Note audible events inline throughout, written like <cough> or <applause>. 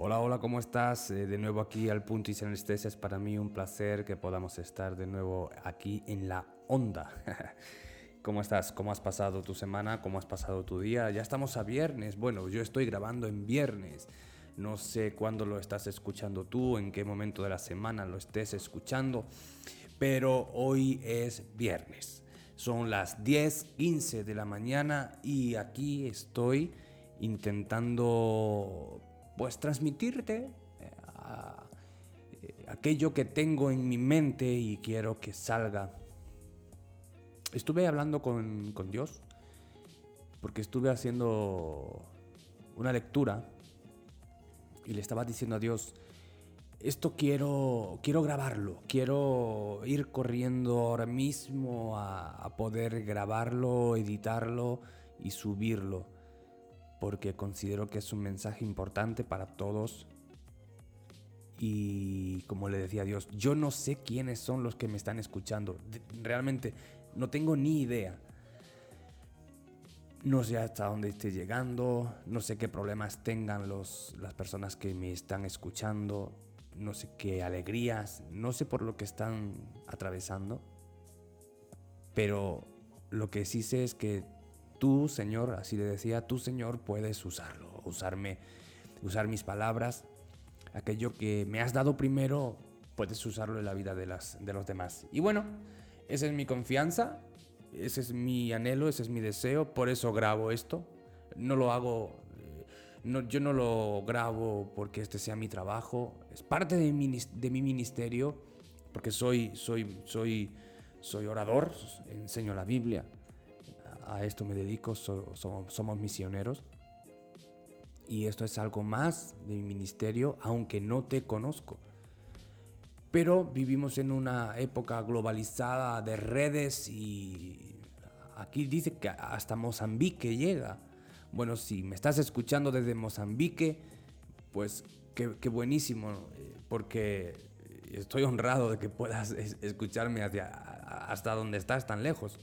Hola, hola, ¿cómo estás? Eh, de nuevo aquí al punto y sin anestesia. Es para mí un placer que podamos estar de nuevo aquí en la onda. <laughs> ¿Cómo estás? ¿Cómo has pasado tu semana? ¿Cómo has pasado tu día? Ya estamos a viernes. Bueno, yo estoy grabando en viernes. No sé cuándo lo estás escuchando tú, en qué momento de la semana lo estés escuchando, pero hoy es viernes. Son las 10:15 de la mañana y aquí estoy intentando pues transmitirte eh, eh, aquello que tengo en mi mente y quiero que salga. Estuve hablando con, con Dios porque estuve haciendo una lectura y le estaba diciendo a Dios, esto quiero, quiero grabarlo, quiero ir corriendo ahora mismo a, a, poder grabarlo, editarlo y subirlo porque considero que es un mensaje importante para todos. Y como le decía a Dios, yo no sé quiénes son los que me están escuchando. Realmente no tengo ni idea. No sé hasta dónde esté llegando, no sé qué problemas tengan los, las personas que me están escuchando, no sé qué alegrías, no sé por lo que están atravesando. Pero lo que sí sé es que Tú, Señor, así le decía, tú, Señor, puedes usarlo, usarme, usar mis palabras, aquello que me has dado primero, puedes usarlo en la vida de, las, de los demás. Y bueno, esa es mi confianza, ese es mi anhelo, ese es mi deseo, por eso grabo esto. No lo hago, eh, no, yo no lo grabo porque este sea mi trabajo, es parte de mi, de mi ministerio, porque soy, soy, soy, soy orador, enseño la Biblia a esto me dedico, somos misioneros. Y esto es algo más de mi ministerio, aunque no te conozco. Pero vivimos en una época globalizada de redes y aquí dice que hasta Mozambique llega. Bueno, si me estás escuchando desde Mozambique, pues qué, qué buenísimo, eh, porque estoy honrado de que puedas escucharme hacia, hasta donde estás tan lejos.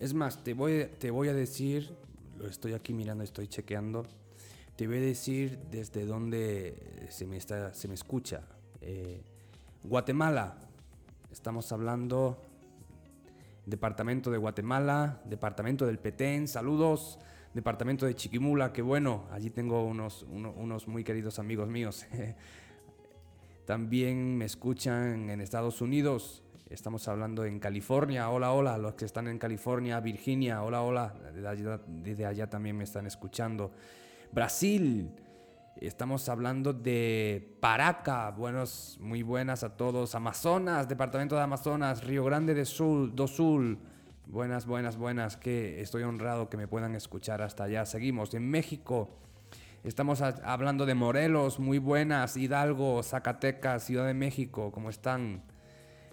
Es más, te voy, te voy a decir, lo estoy aquí mirando, estoy chequeando, te voy a decir desde dónde se me, está, se me escucha. Eh, Guatemala, estamos hablando Departamento de Guatemala, Departamento del Petén, saludos. Departamento de Chiquimula, que bueno, allí tengo unos, unos muy queridos amigos míos. <laughs> También me escuchan en Estados Unidos, Estamos hablando en California, hola, hola, los que están en California, Virginia, hola, hola, desde allá, también me están escuchando. Brasil, estamos hablando de Paraca, buenos, muy buenas a todos. Amazonas, departamento de Amazonas, Río Grande de Sul, do Sul. Buenas, buenas, buenas, que estoy honrado que me puedan escuchar hasta allá. Seguimos en México. Estamos hablando de Morelos, muy buenas, Hidalgo, Zacatecas, Ciudad de México, ¿cómo están?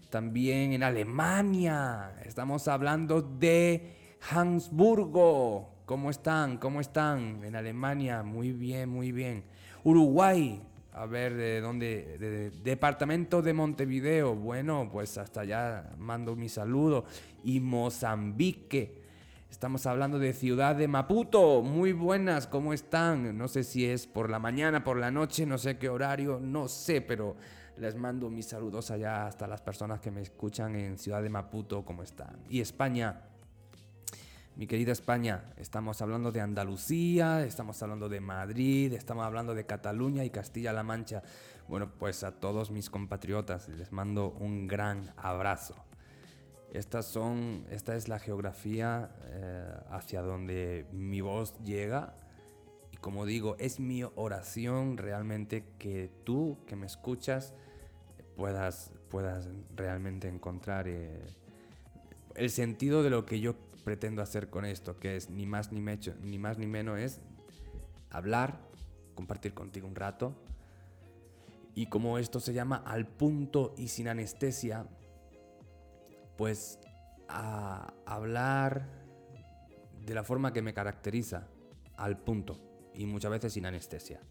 También en Alemania. Estamos hablando de Habsburgo. ¿Cómo están? ¿Cómo están? En Alemania, muy bien, muy bien. Uruguay, a ver de dónde, departamento de Montevideo. Bueno, pues hasta allá mando mi saludo. Y Mozambique. Estamos hablando de ciudad de Maputo. Muy buenas, ¿cómo están? No sé si es por la mañana, por la noche, no sé qué horario, no sé, pero les mando mis saludos allá hasta las personas que me escuchan en Ciudad de Maputo, ¿cómo están? Y España, mi querida España, estamos hablando de Andalucía, estamos hablando de Madrid, estamos hablando de Cataluña y Castilla-La Mancha. Bueno, pues a todos mis compatriotas les mando un gran abrazo. Estas son, esta es la geografía eh, hacia donde mi voz llega y como digo, es mi oración realmente que tú que me escuchas puedas, puedas realmente encontrar eh, el sentido de lo que yo pretendo hacer con esto, que es ni más ni, mecho, ni más ni menos es hablar, compartir contigo un rato. Y como esto se llama al punto y sin anestesia, pues hablar de la forma que me caracteriza, al punto y muchas veces sin anestesia.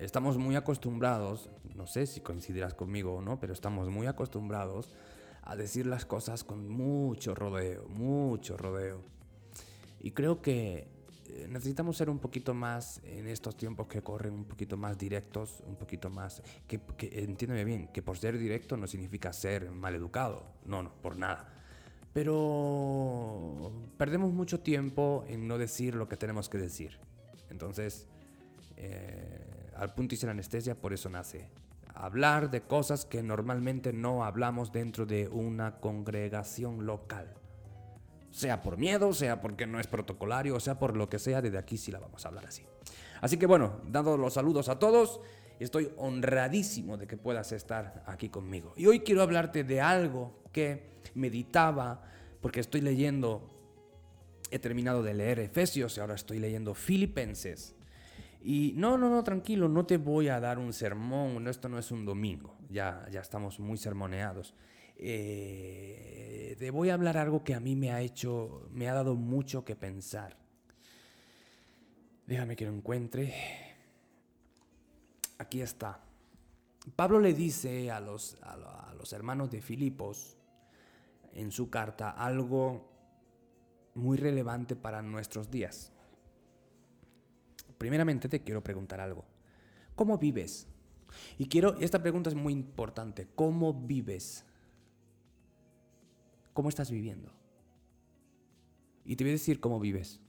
Estamos muy acostumbrados, no sé si coincidirás conmigo o no, pero estamos muy acostumbrados a decir las cosas con mucho rodeo, mucho rodeo. Y creo que eh, necesitamos ser un poquito más, en estos tiempos que corren, un poquito más directos, un poquito más... Que, que entiéndeme bien, que por ser directo no significa ser mal educado, no, no, por nada. Pero perdemos mucho tiempo en no decir lo que tenemos que decir. Entonces, eh, al punto y la anestesia, por eso nace. Hablar de cosas que normalmente no hablamos dentro de una congregación local. Sea por miedo, sea porque no es protocolario, sea por lo que sea, desde aquí sí la vamos a hablar así. Así que bueno, dando los saludos a todos, estoy honradísimo de que puedas estar aquí conmigo. Y hoy quiero hablarte de algo que meditaba, porque estoy leyendo, he terminado de leer Efesios y ahora estoy leyendo Filipenses. Y no, no, no, tranquilo, no te voy a dar un sermón, esto no es un domingo, ya, ya estamos muy sermoneados. Eh, te voy a hablar algo que a mí me ha hecho, me ha dado mucho que pensar. Déjame que lo encuentre. Aquí está. Pablo le dice a los, a los hermanos de Filipos en su carta algo muy relevante para nuestros días. Primeramente te quiero preguntar algo. ¿Cómo vives? Y quiero, esta pregunta es muy importante. ¿Cómo vives? ¿Cómo estás viviendo? Y te voy a decir cómo vives.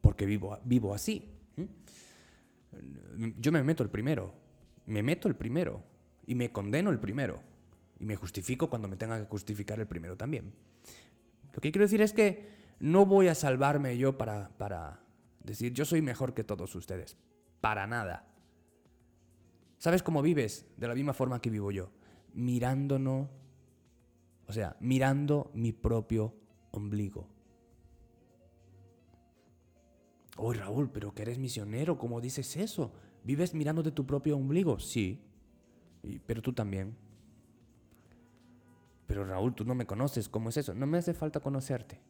Porque vivo, vivo así. Yo me meto el primero. Me meto el primero. Y me condeno el primero. Y me justifico cuando me tenga que justificar el primero también. Lo que quiero decir es que no voy a salvarme yo para, para decir yo soy mejor que todos ustedes. Para nada. ¿Sabes cómo vives? De la misma forma que vivo yo. Mirándonos, o sea, mirando mi propio ombligo. Oh, Raúl, pero que eres misionero, ¿cómo dices eso? ¿Vives mirando de tu propio ombligo? Sí, pero tú también. Pero Raúl, tú no me conoces, ¿cómo es eso? No me hace falta conocerte.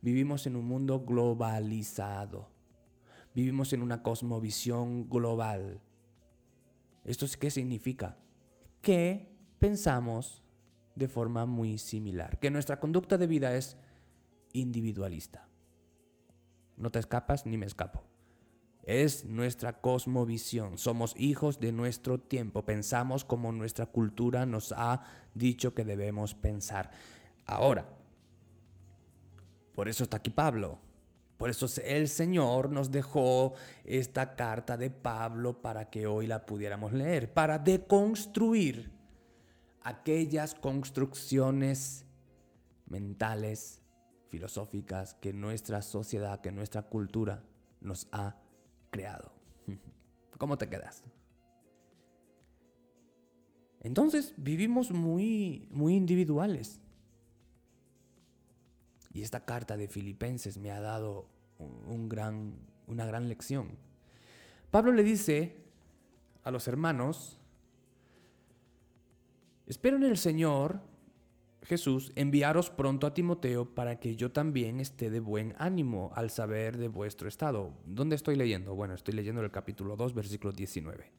Vivimos en un mundo globalizado. Vivimos en una cosmovisión global. ¿Esto qué significa? Que pensamos de forma muy similar, que nuestra conducta de vida es individualista. No te escapas ni me escapo. Es nuestra cosmovisión. Somos hijos de nuestro tiempo. Pensamos como nuestra cultura nos ha dicho que debemos pensar. Ahora, por eso está aquí Pablo. Por eso el Señor nos dejó esta carta de Pablo para que hoy la pudiéramos leer, para deconstruir aquellas construcciones mentales, filosóficas que nuestra sociedad, que nuestra cultura nos ha creado. <laughs> ¿Cómo te quedas? Entonces vivimos muy, muy individuales. Y esta carta de Filipenses me ha dado un gran, una gran lección. Pablo le dice a los hermanos, espero en el Señor Jesús, enviaros pronto a Timoteo para que yo también esté de buen ánimo al saber de vuestro estado. ¿Dónde estoy leyendo? Bueno, estoy leyendo el capítulo 2, versículo 19.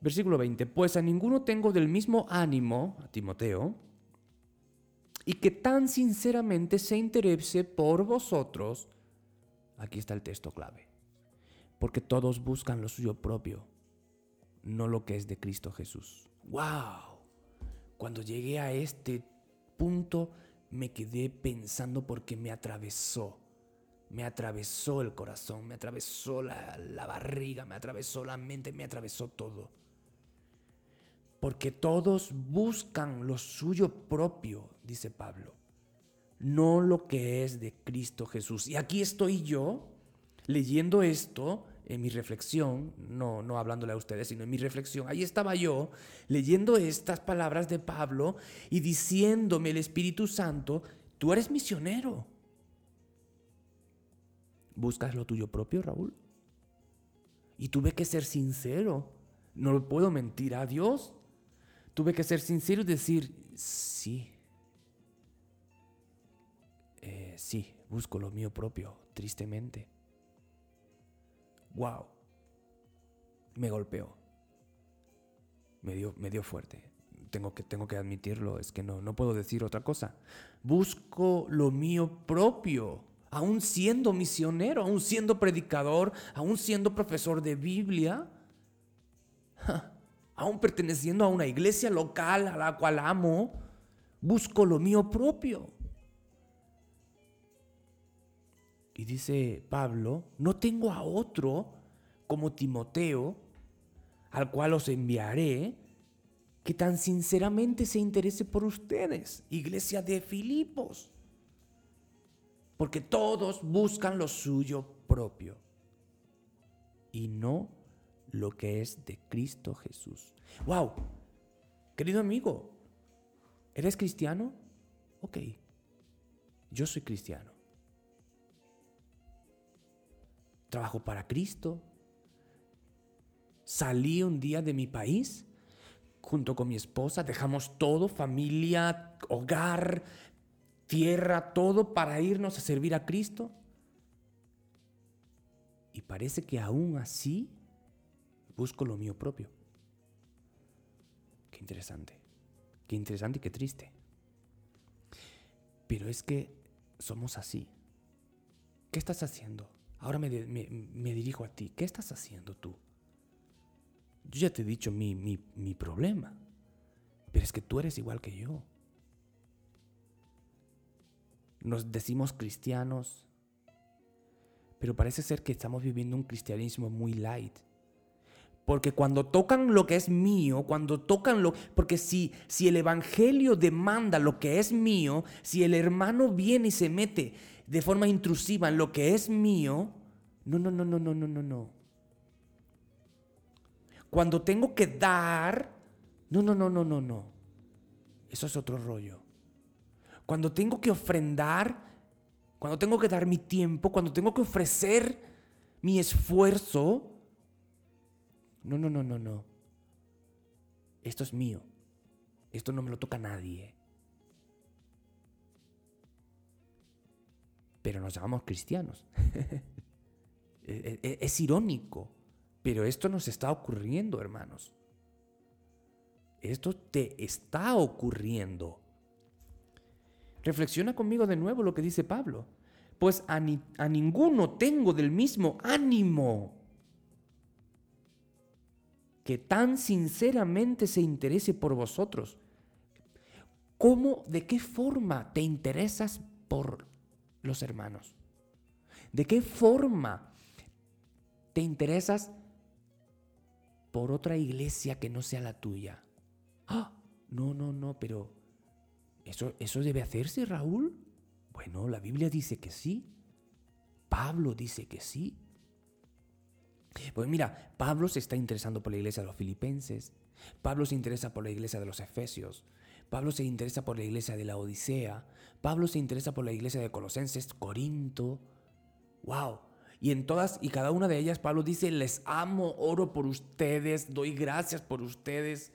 Versículo 20. Pues a ninguno tengo del mismo ánimo, a Timoteo, y que tan sinceramente se interese por vosotros. Aquí está el texto clave. Porque todos buscan lo suyo propio, no lo que es de Cristo Jesús. ¡Wow! Cuando llegué a este punto me quedé pensando porque me atravesó. Me atravesó el corazón, me atravesó la, barriga, me atravesó la mente, me atravesó todo. Porque todos buscan lo suyo propio, dice Pablo, no lo que es de Cristo Jesús. Y aquí estoy yo leyendo esto en mi reflexión, no, no hablándole a ustedes, sino en mi reflexión, ahí estaba yo leyendo estas palabras de Pablo y diciéndome el Espíritu Santo, tú eres misionero. ¿Buscas lo tuyo propio, Raúl? Y tuve que ser sincero. No lo puedo mentir a Dios. Tuve que ser sincero y decir, sí. Sí, busco lo mío propio, tristemente wow, me golpeó. Me dio, me dio fuerte. Tengo que, tengo que admitirlo, es que no, no puedo decir otra cosa. Busco lo mío propio. aún siendo misionero, aún siendo predicador, aún siendo profesor de Biblia, aún perteneciendo a una iglesia local a la cual amo, busco lo mío propio. Y dice Pablo, no tengo a otro como Timoteo, al cual os enviaré, que tan sinceramente se interese por ustedes, iglesia de Filipos. Porque todos buscan lo suyo propio y no lo que es de Cristo Jesús. ¡Wow! Querido amigo, ¿eres cristiano? Ok, yo soy cristiano. Trabajo para Cristo. Salí un día de mi país junto con mi esposa, dejamos todo, familia, hogar, tierra, todo para irnos a servir a Cristo. Y parece que aún así busco lo mío propio. Qué interesante, qué interesante y qué triste. Pero es que somos así. ¿Qué estás haciendo? Ahora me, dirijo a ti. ¿Qué estás haciendo tú? Yo ya te he dicho mi, mi problema. Pero es que tú eres igual que yo. Nos decimos cristianos, pero parece ser que estamos viviendo un cristianismo muy light. Porque cuando tocan lo que es mío, cuando tocan lo... Porque si, si el Evangelio demanda lo que es mío, si el hermano viene y se mete de forma intrusiva lo que es mío, no, no, no, no, no, no, no, no. Cuando tengo que dar, no, no, no, no, no, no. Eso es otro rollo. Cuando tengo que ofrendar, cuando tengo que dar mi tiempo, cuando tengo que ofrecer mi esfuerzo, no, no, no, no, no. Esto es mío. Esto no me lo toca nadie. Pero nos llamamos cristianos. <laughs> Es irónico, pero esto nos está ocurriendo, hermanos. Esto te está ocurriendo. Reflexiona conmigo de nuevo lo que dice Pablo. Pues a, a ninguno tengo del mismo ánimo que tan sinceramente se interese por vosotros. ¿Cómo, de qué forma te interesas por los hermanos? ¿De qué forma te interesas por otra iglesia que no sea la tuya? Ah, no, no, no, pero ¿eso, ¿eso debe hacerse, Raúl? Bueno, la Biblia dice que sí. Pablo dice que sí. Pues mira, Pablo se está interesando por la iglesia de los filipenses, Pablo se interesa por la iglesia de los efesios, Pablo se interesa por la iglesia de la Odisea, Pablo se interesa por la iglesia de Colosenses, Corinto. ¡Wow! Y en todas y cada una de ellas Pablo dice, les amo, oro por ustedes, doy gracias por ustedes.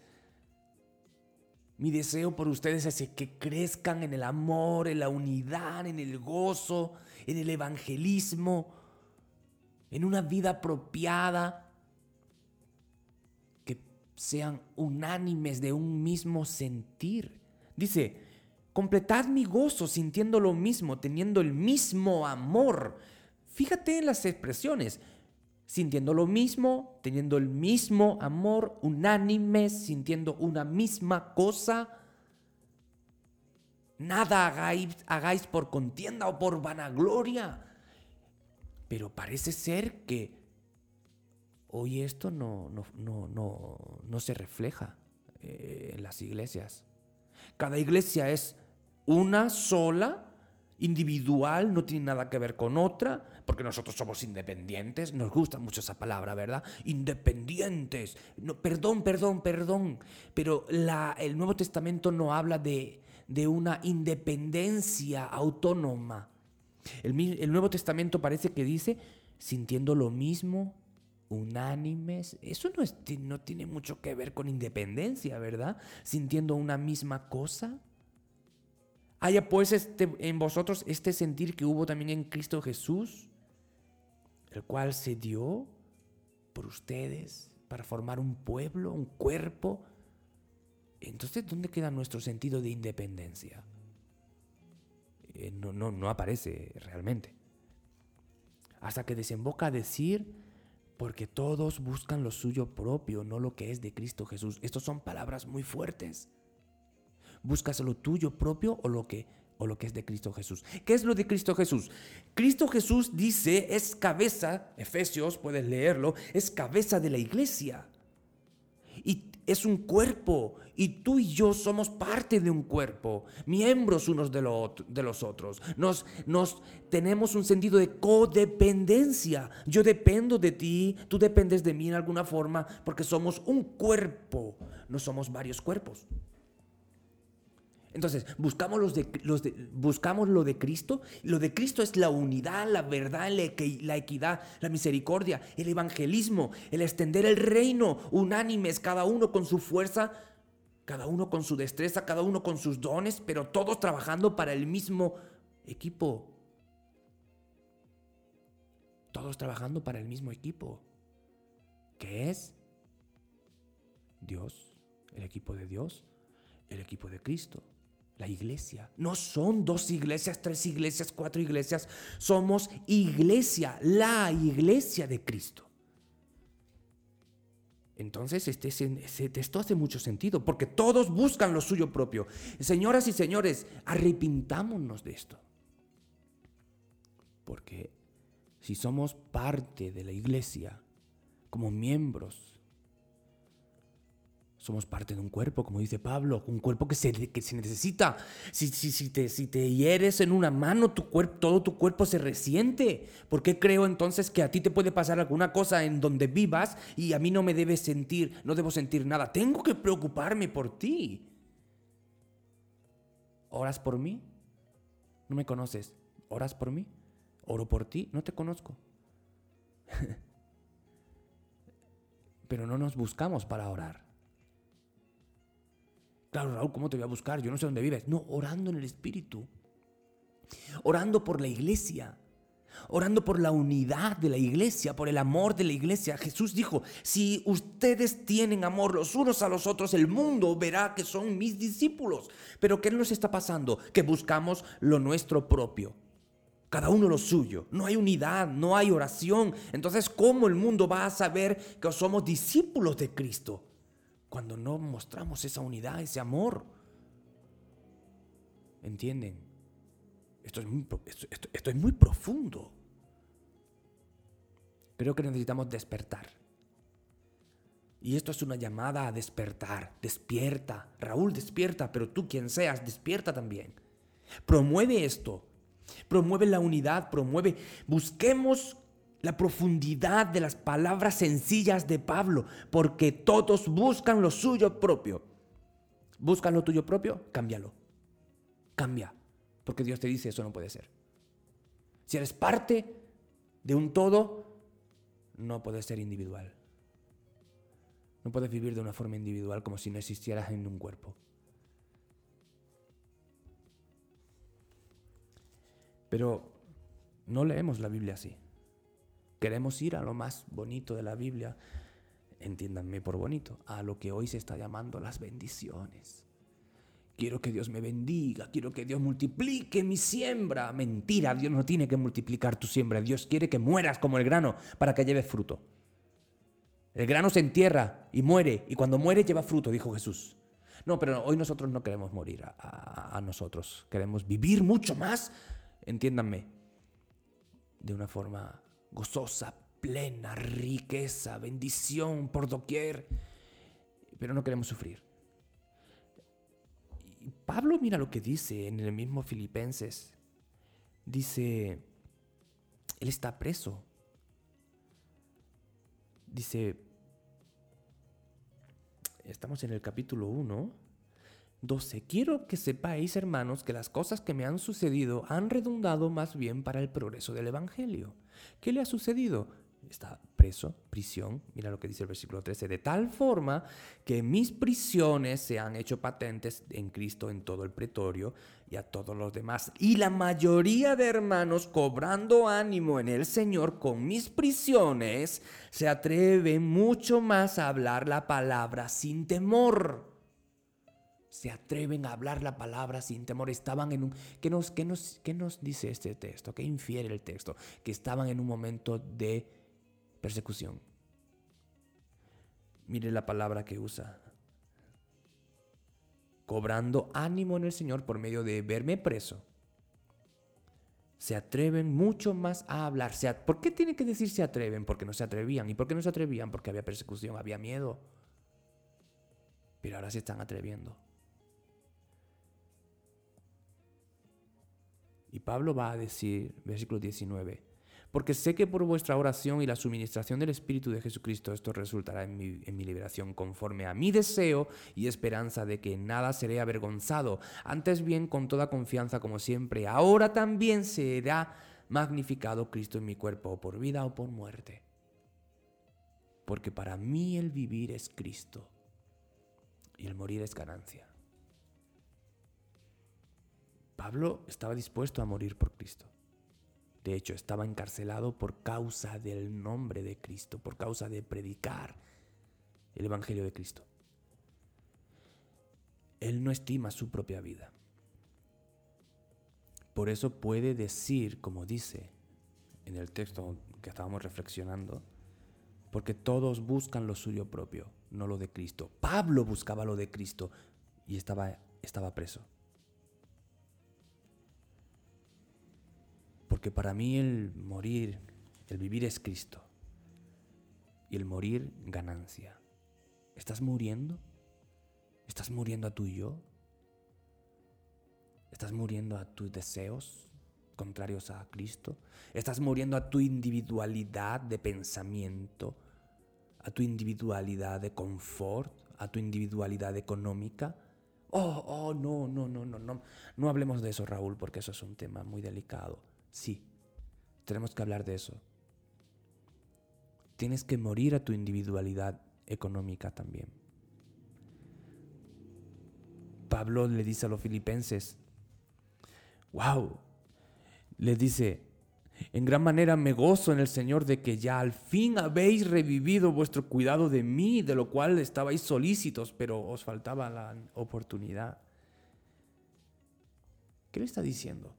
Mi deseo por ustedes es que crezcan en el amor, en la unidad, en el gozo, en el evangelismo en una vida apropiada, sean unánimes de un mismo sentir. Dice, completad mi gozo sintiendo lo mismo, teniendo el mismo amor. Fíjate en las expresiones, sintiendo lo mismo, teniendo el mismo amor, unánimes, sintiendo una misma cosa. Nada hagáis, hagáis por contienda o por vanagloria pero parece ser que hoy esto no, no, se refleja eh, en las iglesias. Cada iglesia es una sola, individual, no tiene nada que ver con otra, porque nosotros somos independientes, nos gusta mucho esa palabra, ¿verdad? Independientes. No, perdón, perdón, perdón, pero la, el Nuevo Testamento no habla de, de una independencia autónoma. El, Nuevo Testamento parece que dice, sintiendo lo mismo, unánimes. Eso no, no tiene mucho que ver con independencia, ¿verdad? Sintiendo una misma cosa. Haya pues este, en vosotros este sentir que hubo también en Cristo Jesús, el cual se dio por ustedes para formar un pueblo, un cuerpo. Entonces, ¿dónde queda nuestro sentido de independencia? Eh, no, no, no aparece realmente. hasta que desemboca a decir, porque todos buscan lo suyo propio, no lo que es de Cristo Jesús. Estas son palabras muy fuertes. ¿Buscas lo tuyo propio o lo que o lo que es de Cristo Jesús. ¿Qué es lo de Cristo Jesús? Cristo Jesús dice, es cabeza, Efesios, puedes leerlo, es cabeza de la iglesia. Y es un cuerpo y tú y yo somos parte de un cuerpo, miembros unos de, los otros. Nos, nos tenemos un sentido de codependencia. Yo dependo de ti, tú dependes de mí en alguna forma, porque somos un cuerpo, no somos varios cuerpos. Entonces, buscamos, los de, los buscamos lo de Cristo. Lo de Cristo es la unidad, la verdad, la equidad, la misericordia, el evangelismo, el extender el reino, unánimes, cada uno con su fuerza, cada uno con su destreza, cada uno con sus dones, pero todos trabajando para el mismo equipo. Todos trabajando para el mismo equipo. ¿Qué es? Dios, el equipo de Dios, el equipo de Cristo la iglesia. No son dos iglesias, tres iglesias, cuatro iglesias. Somos iglesia, la iglesia de Cristo. Entonces, este, esto hace mucho sentido, porque todos buscan lo suyo propio. Señoras y señores, arrepintámonos de esto. Porque si somos parte de la iglesia, como miembros, somos parte de un cuerpo, como dice Pablo, un cuerpo que se, que se necesita. Si, si, te, si te hieres en una mano, tu cuerpo, todo tu cuerpo se resiente. ¿Por qué creo entonces que a ti te puede pasar alguna cosa en donde vivas y a mí no me debes sentir, no debo sentir nada? Tengo que preocuparme por ti. ¿Oras por mí? No me conoces. ¿Oras por mí? ¿Oro por ti? No te conozco. <laughs> Pero no nos buscamos para orar. Claro, Raúl, ¿cómo te voy a buscar? Yo no sé dónde vives. No, orando en el Espíritu. Orando por la iglesia. Orando por la unidad de la iglesia, por el amor de la iglesia. Jesús dijo, si ustedes tienen amor los unos a los otros, el mundo verá que son mis discípulos. Pero ¿qué nos está pasando? Que buscamos lo nuestro propio. Cada uno lo suyo. No hay unidad, no hay oración. Entonces, ¿cómo el mundo va a saber que somos discípulos de Cristo? Cuando no mostramos esa unidad, ese amor. ¿Entienden? Esto es muy, profundo. Creo que necesitamos despertar. Y esto es una llamada a despertar. Despierta. Raúl, despierta, pero tú quien seas, despierta también. Promueve esto. Promueve la unidad, promueve. Busquemos la profundidad de las palabras sencillas de Pablo, porque todos buscan lo suyo propio. ¿Buscan lo tuyo propio? Cámbialo. Cambia, porque Dios te dice eso no puede ser. Si eres parte de un todo, no puedes ser individual. No puedes vivir de una forma individual como si no existieras en un cuerpo. Pero no leemos la Biblia así. Queremos ir a lo más bonito de la Biblia, entiéndanme por bonito, a lo que hoy se está llamando las bendiciones. Quiero que Dios me bendiga, quiero que Dios multiplique mi siembra. Mentira, Dios no tiene que multiplicar tu siembra, Dios quiere que mueras como el grano para que lleves fruto. El grano se entierra y muere, y cuando muere lleva fruto, dijo Jesús. No, pero hoy nosotros no queremos morir a, a nosotros, queremos vivir mucho más, entiéndanme, de una forma gozosa, plena, riqueza, bendición por doquier, pero no queremos sufrir. Pablo mira lo que dice en el mismo Filipenses. Dice, él está preso. Dice, estamos en el capítulo 1, 12. Quiero que sepáis, hermanos, que las cosas que me han sucedido han redundado más bien para el progreso del Evangelio. ¿Qué le ha sucedido? Está preso, prisión, mira lo que dice el versículo 13, de tal forma que mis prisiones se han hecho patentes en Cristo en todo el pretorio y a todos los demás. Y la mayoría de hermanos, cobrando ánimo en el Señor con mis prisiones, se atreven mucho más a hablar la palabra sin temor se atreven a hablar la palabra sin temor. Estaban en un... ¿Qué nos, qué nos, qué nos dice este texto? ¿Qué infiere el texto? Que estaban en un momento de persecución. Mire la palabra que usa. Cobrando ánimo en el Señor por medio de verme preso. Se atreven mucho más a hablar. ¿Por qué tiene que decir se atreven? Porque no se atrevían. ¿Y por qué no se atrevían? Porque había persecución, había miedo. Pero ahora se están atreviendo. Y Pablo va a decir, versículo 19, porque sé que por vuestra oración y la suministración del Espíritu de Jesucristo esto resultará en mi, en mi, liberación conforme a mi deseo y esperanza de que nada seré avergonzado, antes bien con toda confianza como siempre, ahora también será magnificado Cristo en mi cuerpo, por vida o por muerte. Porque para mí el vivir es Cristo y el morir es ganancia. Pablo estaba dispuesto a morir por Cristo. De hecho, estaba encarcelado por causa del nombre de Cristo, por causa de predicar el Evangelio de Cristo. Él no estima su propia vida. Por eso puede decir, como dice en el texto que estábamos reflexionando, porque todos buscan lo suyo propio, no lo de Cristo. Pablo buscaba lo de Cristo y estaba, estaba preso. Porque para mí el morir, el vivir es Cristo. Y el morir, ganancia. ¿Estás muriendo? ¿Estás muriendo a tu yo? ¿Estás muriendo a tus deseos contrarios a Cristo? ¿Estás muriendo a tu individualidad de pensamiento? ¿A tu individualidad de confort? ¿A tu individualidad económica? Oh, oh, no, no, no, no, no. No hablemos de eso, Raúl, porque eso es un tema muy delicado. Sí, tenemos que hablar de eso. Tienes que morir a tu individualidad económica también. Pablo le dice a los filipenses, wow, le dice, en gran manera me gozo en el Señor de que ya al fin habéis revivido vuestro cuidado de mí, de lo cual estabais solícitos, pero os faltaba la oportunidad. ¿Qué le está diciendo?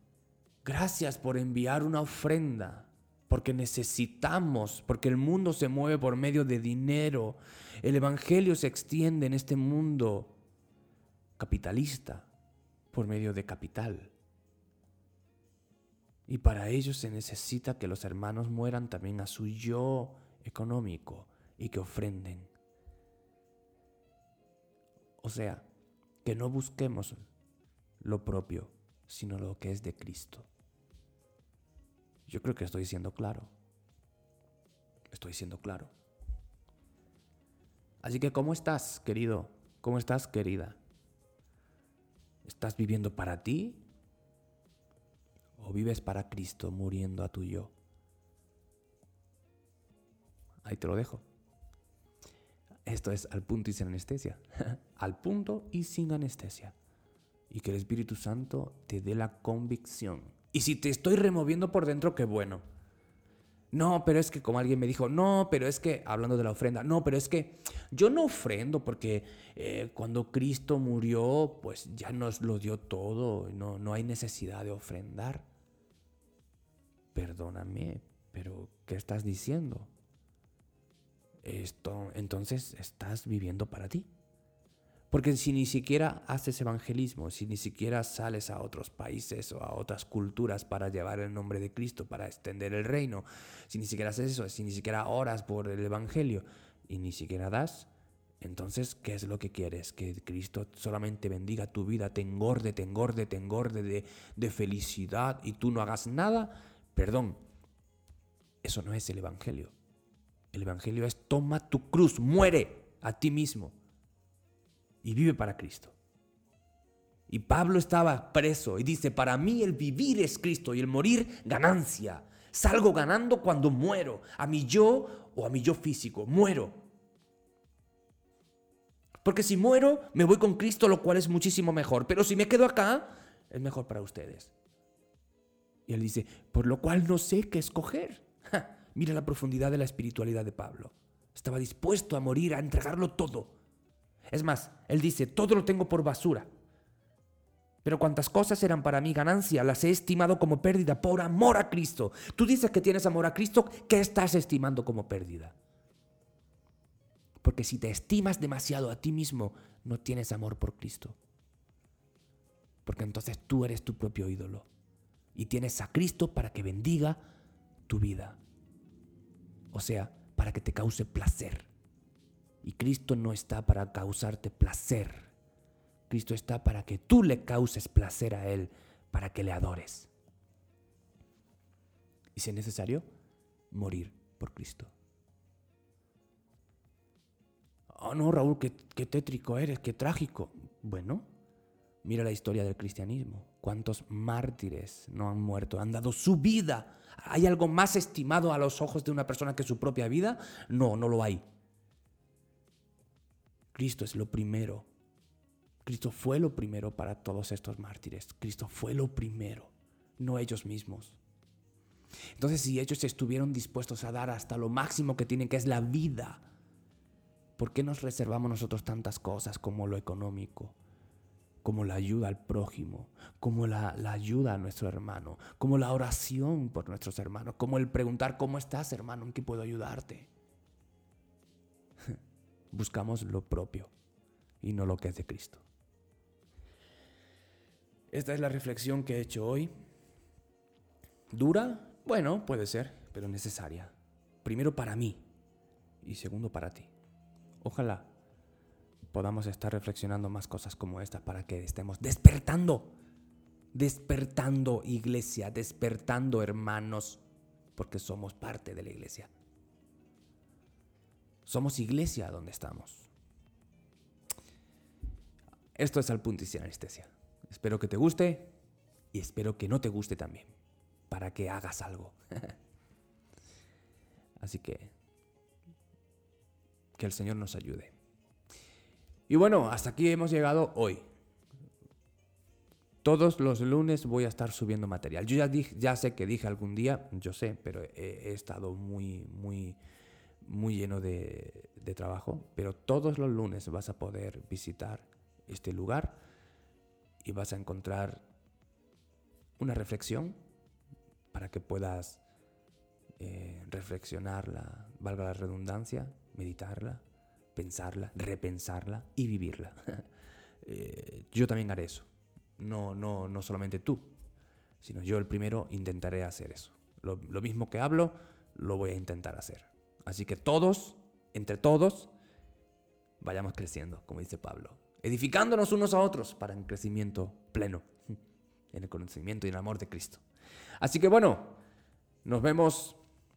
Gracias por enviar una ofrenda, porque necesitamos, porque el mundo se mueve por medio de dinero. El Evangelio se extiende en este mundo capitalista por medio de capital. Y para ello se necesita que los hermanos mueran también a su yo económico y que ofrenden. O sea, que no busquemos lo propio, sino lo que es de Cristo. Yo creo que estoy siendo claro. Estoy siendo claro. Así que, ¿cómo estás, querido? ¿Cómo estás, querida? ¿Estás viviendo para ti? ¿O vives para Cristo muriendo a tu yo? Ahí te lo dejo. Esto es al punto y sin anestesia. <laughs> al punto y sin anestesia. Y que el Espíritu Santo te dé la convicción y si te estoy removiendo por dentro, qué bueno. No, pero es que como alguien me dijo, no, pero es que, hablando de la ofrenda, no, pero es que yo no ofrendo porque eh, cuando Cristo murió, pues ya nos lo dio todo, no, no hay necesidad de ofrendar. Perdóname, pero ¿qué estás diciendo? Esto, entonces estás viviendo para ti. Porque si ni siquiera haces evangelismo, si ni siquiera sales a otros países o a otras culturas para llevar el nombre de Cristo, para extender el reino, si ni siquiera haces eso, si ni siquiera oras por el evangelio y ni siquiera das, entonces, ¿qué es lo que quieres? Que Cristo solamente bendiga tu vida, te engorde, te engorde, te engorde de, de felicidad y tú no hagas nada. Perdón, eso no es el evangelio. El evangelio es toma tu cruz, muere a ti mismo y vive para Cristo. Y Pablo estaba preso y dice, para mí el vivir es Cristo y el morir ganancia. Salgo ganando cuando muero, a mi yo o a mi yo físico, muero. Porque si muero, me voy con Cristo, lo cual es muchísimo mejor. Pero si me quedo acá, es mejor para ustedes. Y él dice, por lo cual no sé qué escoger. mira la profundidad de la espiritualidad de Pablo. Estaba dispuesto a morir, a entregarlo todo es más, él dice, todo lo tengo por basura. Pero cuantas cosas eran para mí ganancia, las he estimado como pérdida por amor a Cristo. Tú dices que tienes amor a Cristo, ¿qué estás estimando como pérdida? Porque si te estimas demasiado a ti mismo, no tienes amor por Cristo. Porque entonces tú eres tu propio ídolo. Y tienes a Cristo para que bendiga tu vida. O sea, para que te cause placer. Y Cristo no está para causarte placer. Cristo está para que tú le causes placer a Él, para que le adores. Y si es necesario, morir por Cristo. Oh, no, Raúl, qué, qué tétrico eres, qué trágico. Bueno, mira la historia del cristianismo. ¿Cuántos mártires no han muerto? Han dado su vida. ¿Hay algo más estimado a los ojos de una persona que su propia vida? No, no lo hay. Cristo es lo primero. Cristo fue lo primero para todos estos mártires. Cristo fue lo primero, no ellos mismos. Entonces, si ellos estuvieron dispuestos a dar hasta lo máximo que tienen, que es la vida, ¿Por qué nos reservamos nosotros tantas cosas como lo económico, como la ayuda al prójimo, como la, ayuda a nuestro hermano, como la oración por nuestros hermanos, como el preguntar cómo estás hermano, en qué puedo ayudarte? Buscamos lo propio y no lo que es de Cristo. Esta es la reflexión que he hecho hoy. ¿Dura? Bueno, puede ser, pero necesaria. Primero para mí y segundo para ti. Ojalá podamos estar reflexionando más cosas como estas para que estemos despertando, despertando iglesia, despertando hermanos, porque somos parte de la iglesia. Somos iglesia donde estamos. Esto es al punto y sin anestesia. Espero que te guste y espero que no te guste también, para que hagas algo. <laughs> Así que que el Señor nos ayude. Y bueno, hasta aquí hemos llegado hoy. Todos los lunes voy a estar subiendo material. Yo ya, dije, ya sé que dije algún día, yo sé, pero he, estado muy, muy, muy lleno de, trabajo. Pero todos los lunes vas a poder visitar este lugar y vas a encontrar una reflexión para que puedas eh, reflexionarla, valga la redundancia, meditarla, pensarla, repensarla y vivirla. <laughs> Eh, yo también haré eso. No, no, no solamente tú, sino yo el primero intentaré hacer eso. Lo mismo que hablo, lo voy a intentar hacer. Así que todos, entre todos, vayamos creciendo, como dice Pablo, edificándonos unos a otros para un crecimiento pleno en el conocimiento y en el amor de Cristo. Así que bueno, nos vemos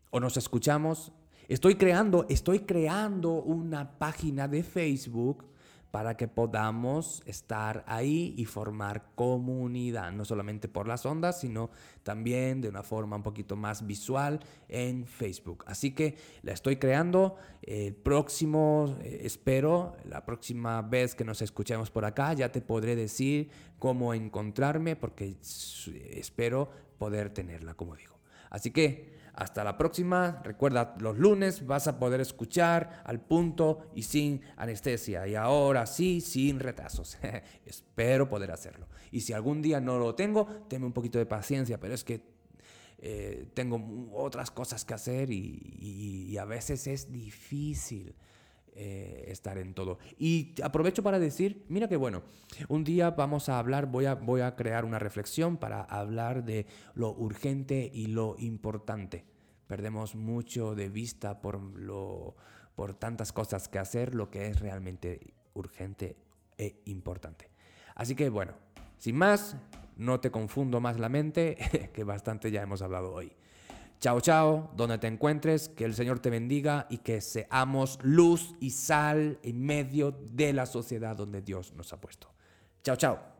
o nos escuchamos Estoy creando, estoy creando una página de Facebook para que podamos estar ahí y formar comunidad, no solamente por las ondas, sino también de una forma un poquito más visual en Facebook. Así que la estoy creando. El próximo, eh, espero, la próxima vez que nos escuchemos por acá, ya te podré decir cómo encontrarme, porque espero poder tenerla, como digo. Así que hasta la próxima. Recuerda, los lunes vas a poder escuchar al punto y sin anestesia. Y ahora sí, sin retrasos. <laughs> Espero poder hacerlo. Y si algún día no lo tengo, tenme un poquito de paciencia, pero es que eh, tengo otras cosas que hacer y a veces es difícil. Eh, estar en todo. Y aprovecho para decir, mira que bueno, un día vamos a hablar, voy a, voy a crear una reflexión para hablar de lo urgente y lo importante. Perdemos mucho de vista por, lo, por tantas cosas que hacer, lo que es realmente urgente e importante. Así que bueno, sin más, no te confundo más la mente, <laughs> que bastante ya hemos hablado hoy. Chao, chao, donde te encuentres, que el Señor te bendiga y que seamos luz y sal en medio de la sociedad donde Dios nos ha puesto. Chao, chao.